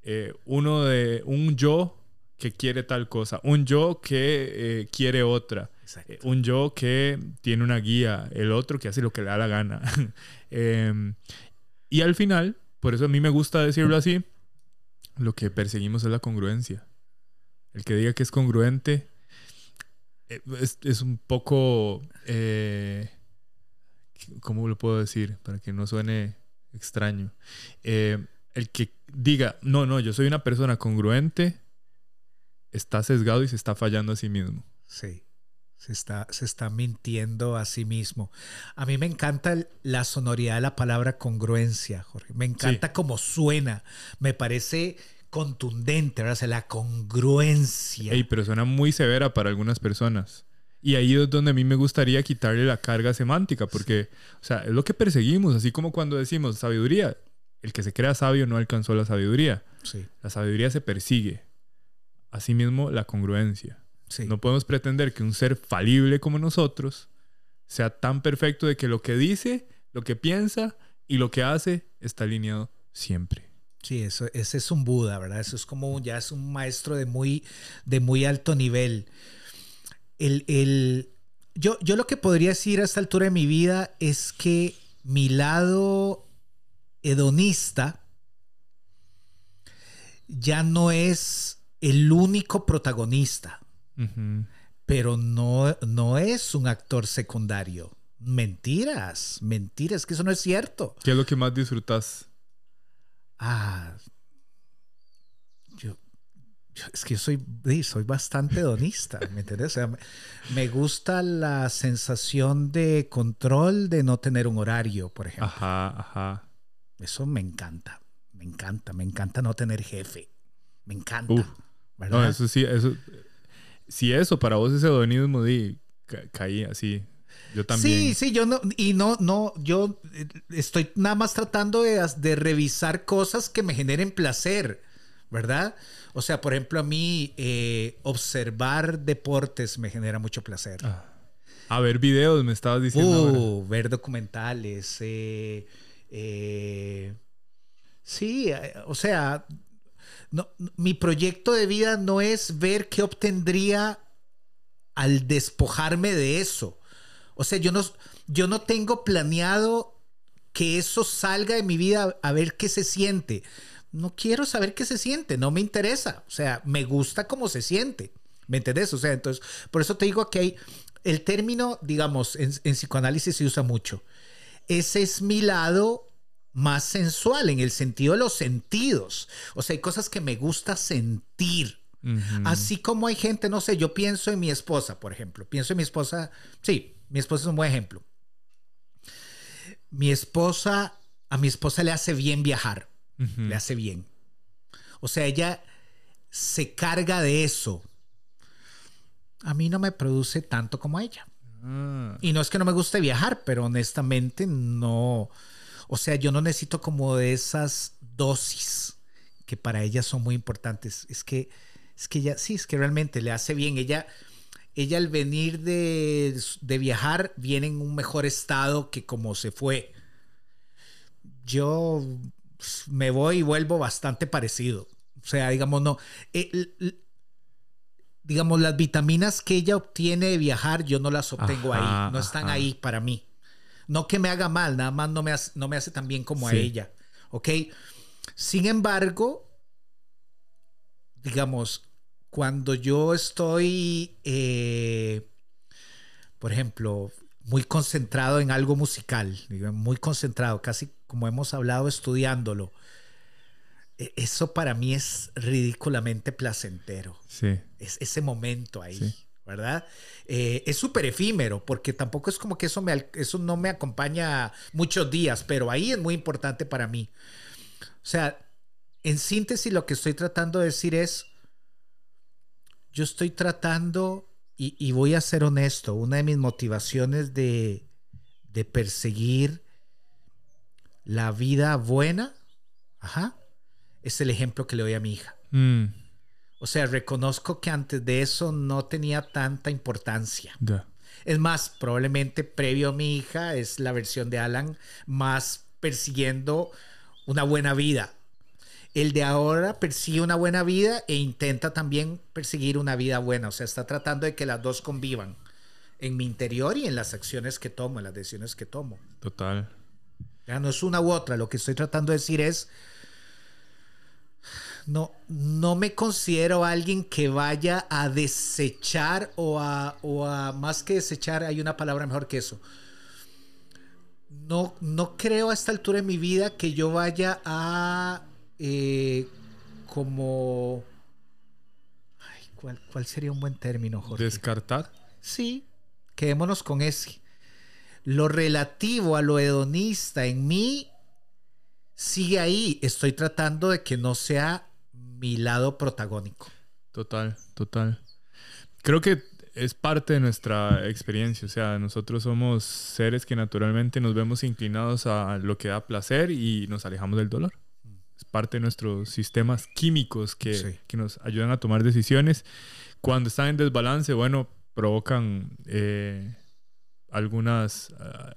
eh, uno de un yo que quiere tal cosa, un yo que eh, quiere otra, exacto. eh, un yo que tiene una guía, el otro que hace lo que le da la gana. [LAUGHS] Em, y al final, por eso a mí me gusta decirlo así, lo que perseguimos es la congruencia. El que diga que es congruente es, es un poco... eh, ¿Cómo lo puedo decir? Para que no suene extraño. Eh, el que diga, no, no, yo soy una persona congruente, está sesgado y se está fallando a sí mismo. Sí. Se está, se está mintiendo a sí mismo. A mí me encanta el- la sonoridad de la palabra congruencia, Jorge. Me encanta cómo suena. Me parece contundente, ¿verdad? O sea, la congruencia. Ey, pero suena muy severa para algunas personas. Y ahí es donde a mí me gustaría quitarle la carga semántica, porque, o sea, es lo que perseguimos, así como cuando decimos sabiduría. El que se crea sabio no alcanzó la sabiduría. Sí, La sabiduría se persigue. Asimismo, la congruencia. sí. No podemos pretender que un ser falible como nosotros sea tan perfecto de que lo que dice, lo que piensa y lo que hace está alineado siempre. Sí, eso, ese es un Buda, ¿verdad? Eso es como ya es un maestro de muy, de muy alto nivel. El, el- yo, yo lo que podría decir a esta altura de mi vida es que mi lado hedonista ya no es el único protagonista, pero no, no es un actor secundario. Mentiras, mentiras, que eso no es cierto. ¿Qué es lo que más disfrutas? Ah, yo, yo- es que yo soy, soy bastante hedonista, ¿me entiendes? O sea, me, me gusta la sensación de control de no tener un horario, por ejemplo. Ajá, ajá. Eso me encanta, me encanta, me encanta no tener jefe, me encanta, Uf. ¿verdad? No, eso sí, eso. Si eso para vos es hedonismo, di, ca- caí así. Yo también. Sí, sí, yo no, y no, no, yo eh, estoy nada más tratando de, de revisar cosas que me generen placer, ¿verdad? O sea, por ejemplo, a mí eh, observar deportes me genera mucho placer. Ah. A ver videos, me estabas diciendo. ahora. Uh, ver documentales. eh, eh, sí, o sea, no, mi proyecto de vida no es ver qué obtendría al despojarme de eso. O sea, yo no, yo no tengo planeado que eso salga de mi vida a ver qué se siente. No quiero saber qué se siente, no me interesa. O sea, me gusta cómo se siente. ¿Me entendés? O sea, entonces, por eso te digo que hay el término, digamos, en, en psicoanálisis se usa mucho. Ese es mi lado más sensual en el sentido de los sentidos. O sea, hay cosas que me gusta sentir. Así como hay gente, no sé, yo pienso en mi esposa, por ejemplo. Pienso en mi esposa, sí, mi esposa es un buen ejemplo. Mi esposa, a mi esposa le hace bien viajar, le hace bien. O sea, ella se carga de eso. A mí no me produce tanto como a ella. Ah. Y no es que no me guste viajar, pero honestamente no. O sea, yo no necesito como de esas dosis que para ella son muy importantes. Es que es que ella, sí, es que realmente le hace bien. Ella, ella al venir de, viajar viene en un mejor estado que como se fue. Yo pues, me voy y vuelvo bastante parecido. O sea, digamos, no. Eh, digamos, las vitaminas que ella obtiene de viajar, yo no las obtengo ahí. No están ahí para mí. No que me haga mal, nada más no me hace, no me hace tan bien como a ella. ¿Ok? Sin embargo, digamos, cuando yo estoy, eh, por ejemplo, muy concentrado en algo musical, muy concentrado, casi como hemos hablado estudiándolo, e, eso para mí es ridículamente placentero. Sí. Es ese momento ahí. ¿verdad? Eh, es súper efímero, porque tampoco es como que eso, me, eso no me acompaña muchos días, pero ahí es muy importante para mí. O sea, en síntesis lo que estoy tratando de decir es, yo estoy tratando, y, voy a ser honesto, una de mis motivaciones de, perseguir la vida buena, ajá, es el ejemplo que le doy a mi hija. Mm. O sea, reconozco que antes de eso no tenía tanta importancia. Es más, probablemente previo a mi hija es la versión de Alan más persiguiendo una buena vida. El de ahora persigue una buena vida e intenta también perseguir una vida buena. O sea, está tratando de que las dos convivan en mi interior y en las acciones que tomo, en las decisiones que tomo. Total. Ya no es una u otra. Lo que estoy tratando de decir es, no, no me considero alguien que vaya a desechar o a, o a, más que desechar, hay una palabra mejor que eso. No, no creo a esta altura de mi vida que yo vaya a eh, como... ¿cuál, sería un buen término, Jorge? ¿Descartar? Sí, quedémonos con ese. Lo relativo a lo hedonista en mí sigue ahí. Estoy tratando de que no sea mi lado protagónico. Total, total. Creo que es parte de nuestra experiencia. O sea, nosotros somos seres que naturalmente nos vemos inclinados a lo que da placer y nos alejamos del dolor parte de nuestros sistemas químicos que, que, nos ayudan a tomar decisiones. Cuando están en desbalance, bueno, provocan eh, algunos ah,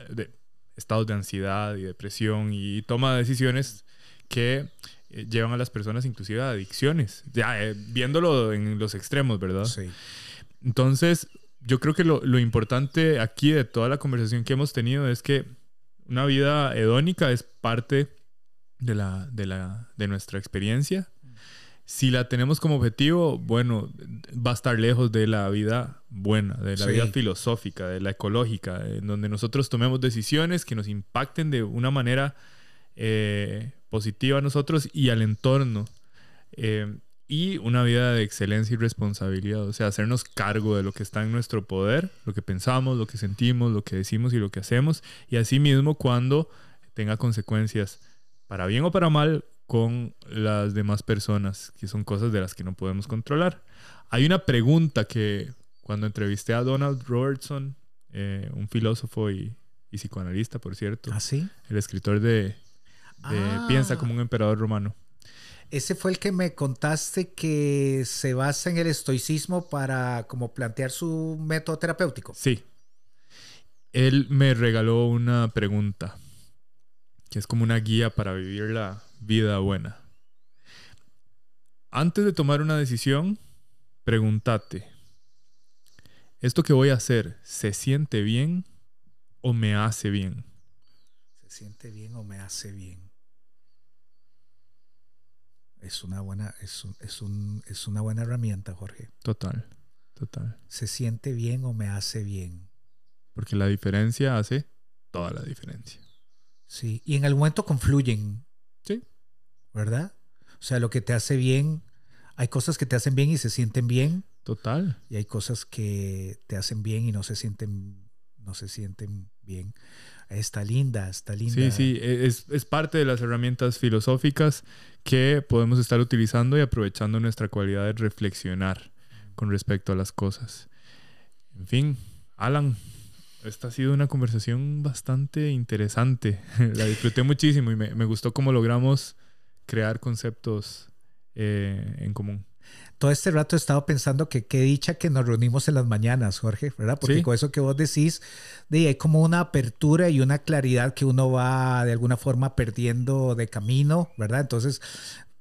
estados de ansiedad y depresión y toma de decisiones que eh, llevan a las personas inclusive a adicciones, ya eh, viéndolo en los extremos, ¿verdad? Sí. Entonces, yo creo que lo, lo importante aquí de toda la conversación que hemos tenido es que una vida hedónica es parte de, la, de, la, de nuestra experiencia. Si la tenemos como objetivo, bueno, va a estar lejos de la vida buena, de la vida filosófica, de la ecológica, en donde nosotros tomemos decisiones que nos impacten de una manera eh, positiva a nosotros y al entorno. Eh, y una vida de excelencia y responsabilidad, o sea, hacernos cargo de lo que está en nuestro poder, lo que pensamos, lo que sentimos, lo que decimos y lo que hacemos, y asimismo cuando tenga consecuencias para bien o para mal, con las demás personas, que son cosas de las que no podemos controlar. Hay una pregunta que cuando entrevisté a Donald Robertson, eh, un filósofo y, psicoanalista, por cierto, ¿Ah, sí? el escritor de, ah. Piensa como un emperador romano. Ese fue el que me contaste que se basa en el estoicismo para como plantear su método terapéutico. Sí. Él me regaló una pregunta que es como una guía para vivir la vida buena. Antes de tomar una decisión, pregúntate, ¿esto que voy a hacer se siente bien o me hace bien? Se siente bien o me hace bien. Es una buena, es, es, un, es una buena herramienta, Jorge. Total, total. ¿Se siente bien o me hace bien? Porque la diferencia hace toda la diferencia. Sí, y en algún momento confluyen. Sí. ¿Verdad? O sea, lo que te hace bien, hay cosas que te hacen bien y se sienten bien. Total. Y hay cosas que te hacen bien y no se sienten, no se sienten bien. Está linda, está linda. Sí, sí, e, es, es parte de las herramientas filosóficas que podemos estar utilizando y aprovechando nuestra cualidad de reflexionar con respecto a las cosas. En fin, Alan, esta ha sido una conversación bastante interesante. [LAUGHS] La disfruté muchísimo y me, me gustó cómo logramos crear conceptos eh, en común. Todo este rato he estado pensando que qué dicha que nos reunimos en las mañanas, Jorge, ¿verdad? Porque Sí. con eso que vos decís, de, hay como una apertura y una claridad que uno va de alguna forma perdiendo de camino, ¿verdad? Entonces,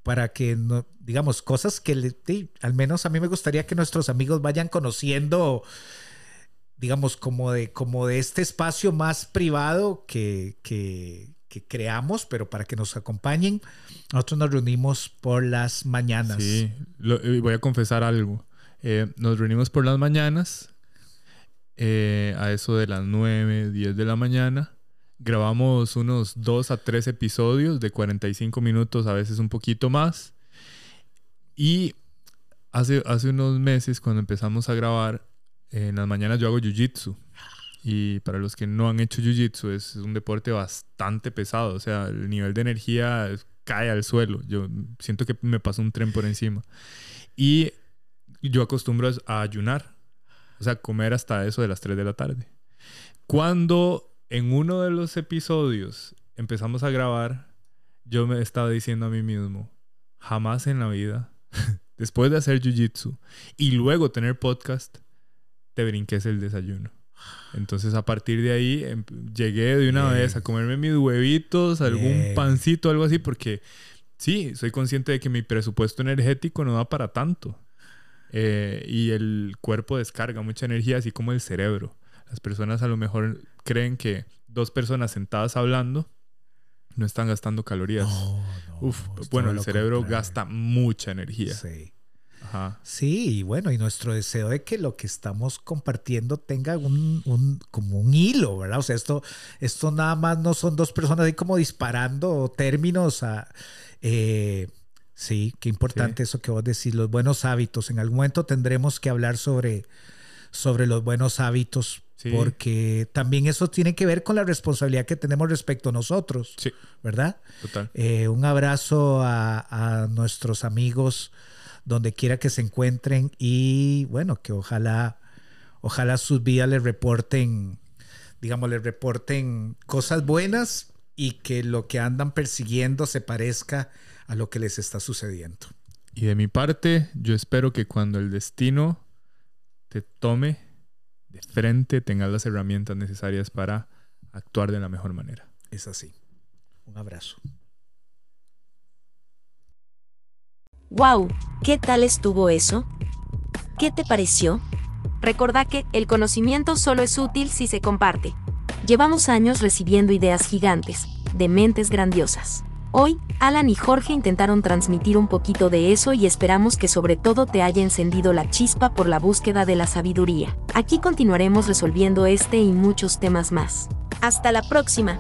para que, no, digamos, cosas que le- sí, al menos a mí me gustaría que nuestros amigos vayan conociendo, digamos, como de, como de este espacio más privado que, que, que creamos, pero para que nos acompañen, nosotros nos reunimos por las mañanas. Sí, lo- voy a confesar algo. Eh, nos reunimos por las mañanas, eh, a eso de las 9, 10 de la mañana. Grabamos unos 2 a 3 episodios de 45 minutos, a veces un poquito más. Y hace, hace unos meses, cuando empezamos a grabar, en las mañanas yo hago jiu-jitsu. Y para los que no han hecho jiu-jitsu, es un deporte bastante pesado. O sea, el nivel de energía cae al suelo. Yo siento que me pasa un tren por encima. Y yo acostumbro a ayunar. O sea, comer hasta eso de las 3 de la tarde. Cuando en uno de los episodios empezamos a grabar, yo me estaba diciendo a mí mismo, jamás en la vida, [LAUGHS] después de hacer jiu-jitsu y luego tener podcast, te brinques el desayuno. Entonces a partir de ahí em- llegué de una vez a comerme mis huevitos, algún pancito, algo así, porque sí, soy consciente de que mi presupuesto energético no da para tanto. Eh, y el cuerpo descarga mucha energía, así como el cerebro. Las personas a lo mejor creen que dos personas sentadas hablando no están gastando calorías. No, no, Uf, bueno, el cerebro contrario. gasta mucha energía. Sí. Ajá. Sí, y bueno, y nuestro deseo de que lo que estamos compartiendo tenga un, un- como un hilo, ¿verdad? O sea, esto, esto nada más no son dos personas ahí como disparando términos a... eh, sí, qué importante eso que vos decís, los buenos hábitos. En algún momento tendremos que hablar sobre, sobre los buenos hábitos, Sí. porque también eso tiene que ver con la responsabilidad que tenemos respecto a nosotros, Sí, ¿verdad? total. Eh, un abrazo a, a nuestros amigos donde quiera que se encuentren y bueno, que ojalá, ojalá sus vidas les reporten, digamos, les reporten cosas buenas y que lo que andan persiguiendo se parezca a lo que les está sucediendo. Y de mi parte, yo espero que cuando el destino te tome de frente, tengas las herramientas necesarias para actuar de la mejor manera. Es así. Un abrazo. ¡Wow! ¿Qué tal estuvo eso? ¿Qué te pareció? Recordá que el conocimiento solo es útil si se comparte. Llevamos años recibiendo ideas gigantes, de mentes grandiosas. Hoy, Alan y Jorge intentaron transmitir un poquito de eso y esperamos que sobre todo te haya encendido la chispa por la búsqueda de la sabiduría. Aquí continuaremos resolviendo este y muchos temas más. Hasta la próxima.